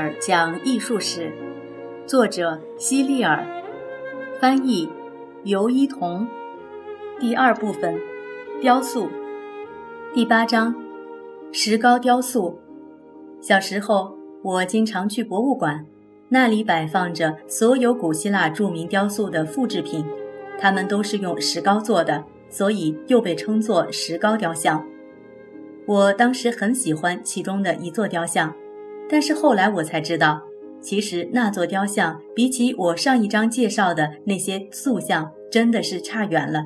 尔讲艺术史，作者希利尔，翻译尤一彤。第二部分，雕塑，第八章，石膏雕塑。小时候，我经常去博物馆，那里摆放着所有古希腊著名雕塑的复制品，它们都是用石膏做的，所以又被称作石膏雕像。我当时很喜欢其中的一座雕像。但是后来我才知道，其实那座雕像比起我上一章介绍的那些塑像，真的是差远了。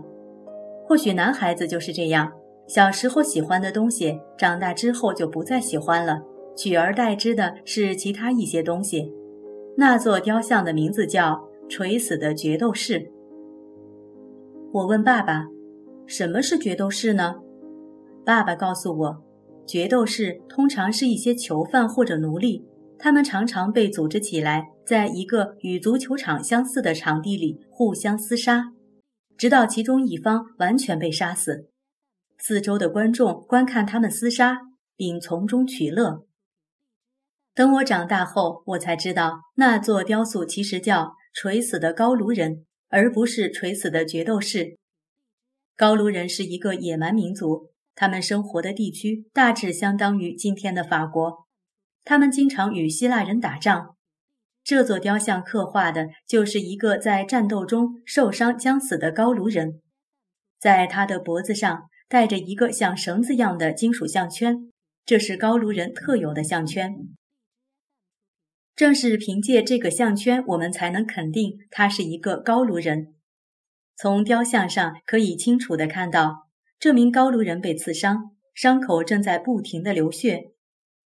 或许男孩子就是这样，小时候喜欢的东西，长大之后就不再喜欢了，取而代之的是其他一些东西。那座雕像的名字叫“垂死的决斗士”。我问爸爸：“什么是决斗士呢？”爸爸告诉我。决斗士通常是一些囚犯或者奴隶，他们常常被组织起来，在一个与足球场相似的场地里互相厮杀，直到其中一方完全被杀死。四周的观众观看他们厮杀，并从中取乐。等我长大后，我才知道那座雕塑其实叫“垂死的高卢人”，而不是“垂死的决斗士”。高卢人是一个野蛮民族。他们生活的地区大致相当于今天的法国，他们经常与希腊人打仗。这座雕像刻画的就是一个在战斗中受伤将死的高卢人，在他的脖子上戴着一个像绳子一样的金属项圈，这是高卢人特有的项圈。正是凭借这个项圈，我们才能肯定他是一个高卢人。从雕像上可以清楚地看到。这名高卢人被刺伤，伤口正在不停地流血。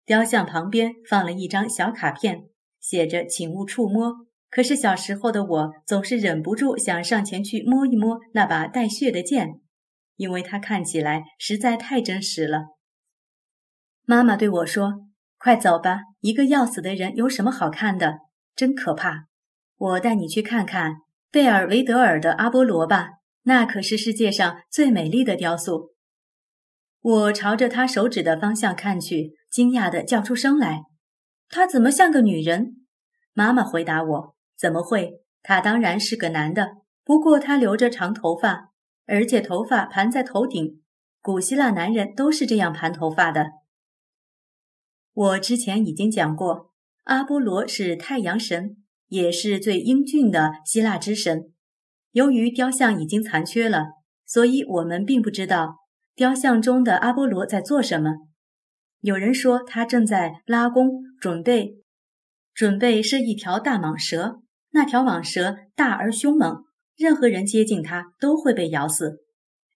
雕像旁边放了一张小卡片，写着“请勿触摸”。可是小时候的我总是忍不住想上前去摸一摸那把带血的剑，因为它看起来实在太真实了。妈妈对我说：“快走吧，一个要死的人有什么好看的？真可怕！我带你去看看贝尔维德尔的阿波罗吧。”那可是世界上最美丽的雕塑。我朝着他手指的方向看去，惊讶地叫出声来：“他怎么像个女人？”妈妈回答我：“怎么会？他当然是个男的，不过他留着长头发，而且头发盘在头顶。古希腊男人都是这样盘头发的。”我之前已经讲过，阿波罗是太阳神，也是最英俊的希腊之神。由于雕像已经残缺了，所以我们并不知道雕像中的阿波罗在做什么。有人说他正在拉弓，准备准备是一条大蟒蛇。那条蟒蛇大而凶猛，任何人接近它都会被咬死。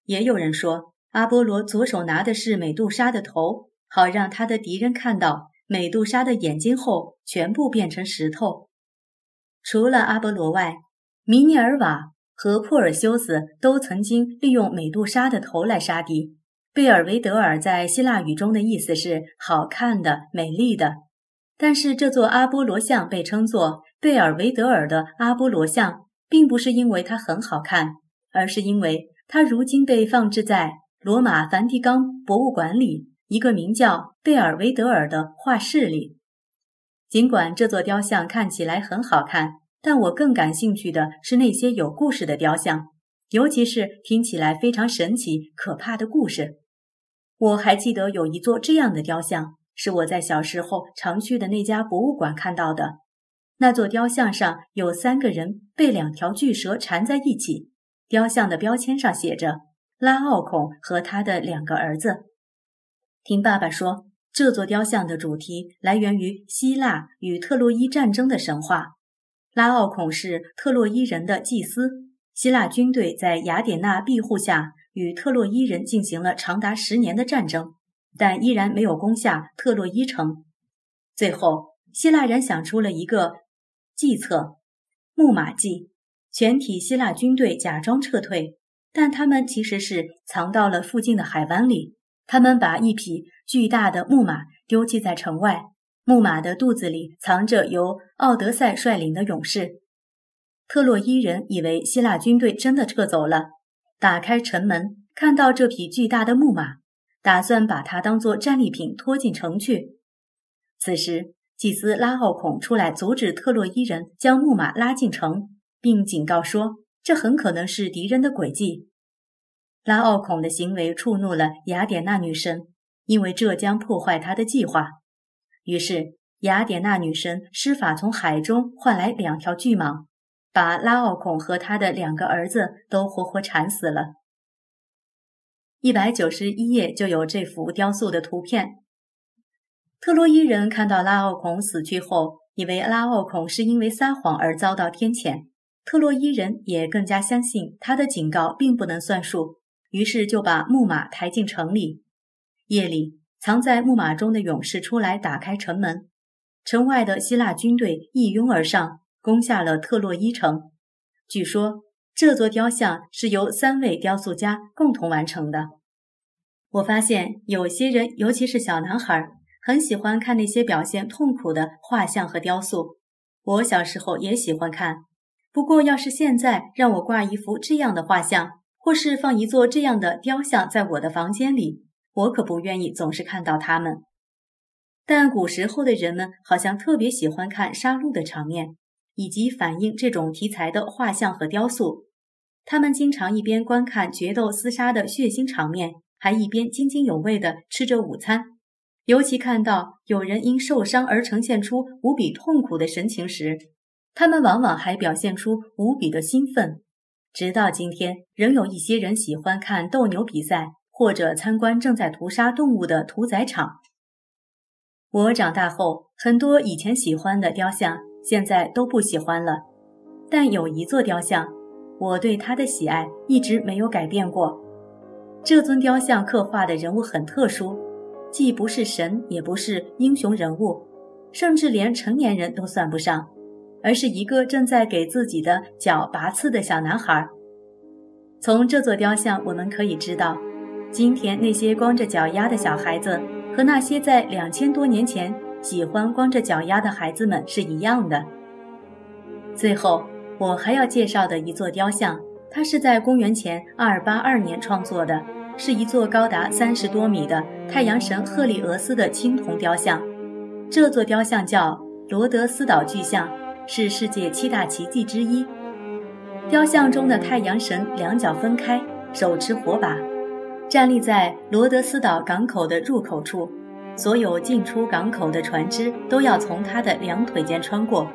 也有人说阿波罗左手拿的是美杜莎的头，好让他的敌人看到美杜莎的眼睛后全部变成石头。除了阿波罗外，米涅尔瓦。和珀尔修斯都曾经利用美杜莎的头来杀敌。贝尔维德尔在希腊语中的意思是好看的、美丽的。但是这座阿波罗像被称作贝尔维德尔的阿波罗像，并不是因为它很好看，而是因为它如今被放置在罗马梵蒂冈博物馆里一个名叫贝尔维德尔的画室里。尽管这座雕像看起来很好看。但我更感兴趣的是那些有故事的雕像，尤其是听起来非常神奇、可怕的故事。我还记得有一座这样的雕像，是我在小时候常去的那家博物馆看到的。那座雕像上有三个人被两条巨蛇缠在一起，雕像的标签上写着“拉奥孔和他的两个儿子”。听爸爸说，这座雕像的主题来源于希腊与特洛伊战争的神话。拉奥孔是特洛伊人的祭司。希腊军队在雅典娜庇护下，与特洛伊人进行了长达十年的战争，但依然没有攻下特洛伊城。最后，希腊人想出了一个计策——木马计。全体希腊军队假装撤退，但他们其实是藏到了附近的海湾里。他们把一匹巨大的木马丢弃在城外。木马的肚子里藏着由奥德赛率领的勇士。特洛伊人以为希腊军队真的撤走了，打开城门，看到这匹巨大的木马，打算把它当做战利品拖进城去。此时，祭司拉奥孔出来阻止特洛伊人将木马拉进城，并警告说，这很可能是敌人的诡计。拉奥孔的行为触怒了雅典娜女神，因为这将破坏她的计划。于是，雅典娜女神施法从海中换来两条巨蟒，把拉奥孔和他的两个儿子都活活缠死了。一百九十一页就有这幅雕塑的图片。特洛伊人看到拉奥孔死去后，以为拉奥孔是因为撒谎而遭到天谴。特洛伊人也更加相信他的警告并不能算数，于是就把木马抬进城里。夜里，藏在木马中的勇士出来打开城门，城外的希腊军队一拥而上，攻下了特洛伊城。据说这座雕像是由三位雕塑家共同完成的。我发现有些人，尤其是小男孩。很喜欢看那些表现痛苦的画像和雕塑，我小时候也喜欢看。不过，要是现在让我挂一幅这样的画像，或是放一座这样的雕像在我的房间里，我可不愿意总是看到他们。但古时候的人们好像特别喜欢看杀戮的场面，以及反映这种题材的画像和雕塑。他们经常一边观看决斗厮杀的血腥场面，还一边津津有味地吃着午餐。尤其看到有人因受伤而呈现出无比痛苦的神情时，他们往往还表现出无比的兴奋。直到今天，仍有一些人喜欢看斗牛比赛，或者参观正在屠杀动物的屠宰场。我长大后，很多以前喜欢的雕像，现在都不喜欢了。但有一座雕像，我对它的喜爱一直没有改变过。这尊雕像刻画的人物很特殊。既不是神，也不是英雄人物，甚至连成年人都算不上，而是一个正在给自己的脚拔刺的小男孩。从这座雕像，我们可以知道，今天那些光着脚丫的小孩子和那些在两千多年前喜欢光着脚丫的孩子们是一样的。最后，我还要介绍的一座雕像，它是在公元前二八二年创作的。是一座高达三十多米的太阳神赫利俄斯的青铜雕像。这座雕像叫罗德斯岛巨像，是世界七大奇迹之一。雕像中的太阳神两脚分开，手持火把，站立在罗德斯岛港口的入口处。所有进出港口的船只都要从他的两腿间穿过。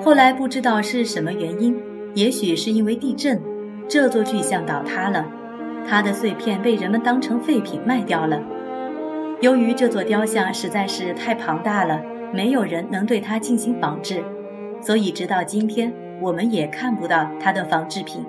后来不知道是什么原因，也许是因为地震，这座巨像倒塌了。它的碎片被人们当成废品卖掉了。由于这座雕像实在是太庞大了，没有人能对它进行仿制，所以直到今天，我们也看不到它的仿制品。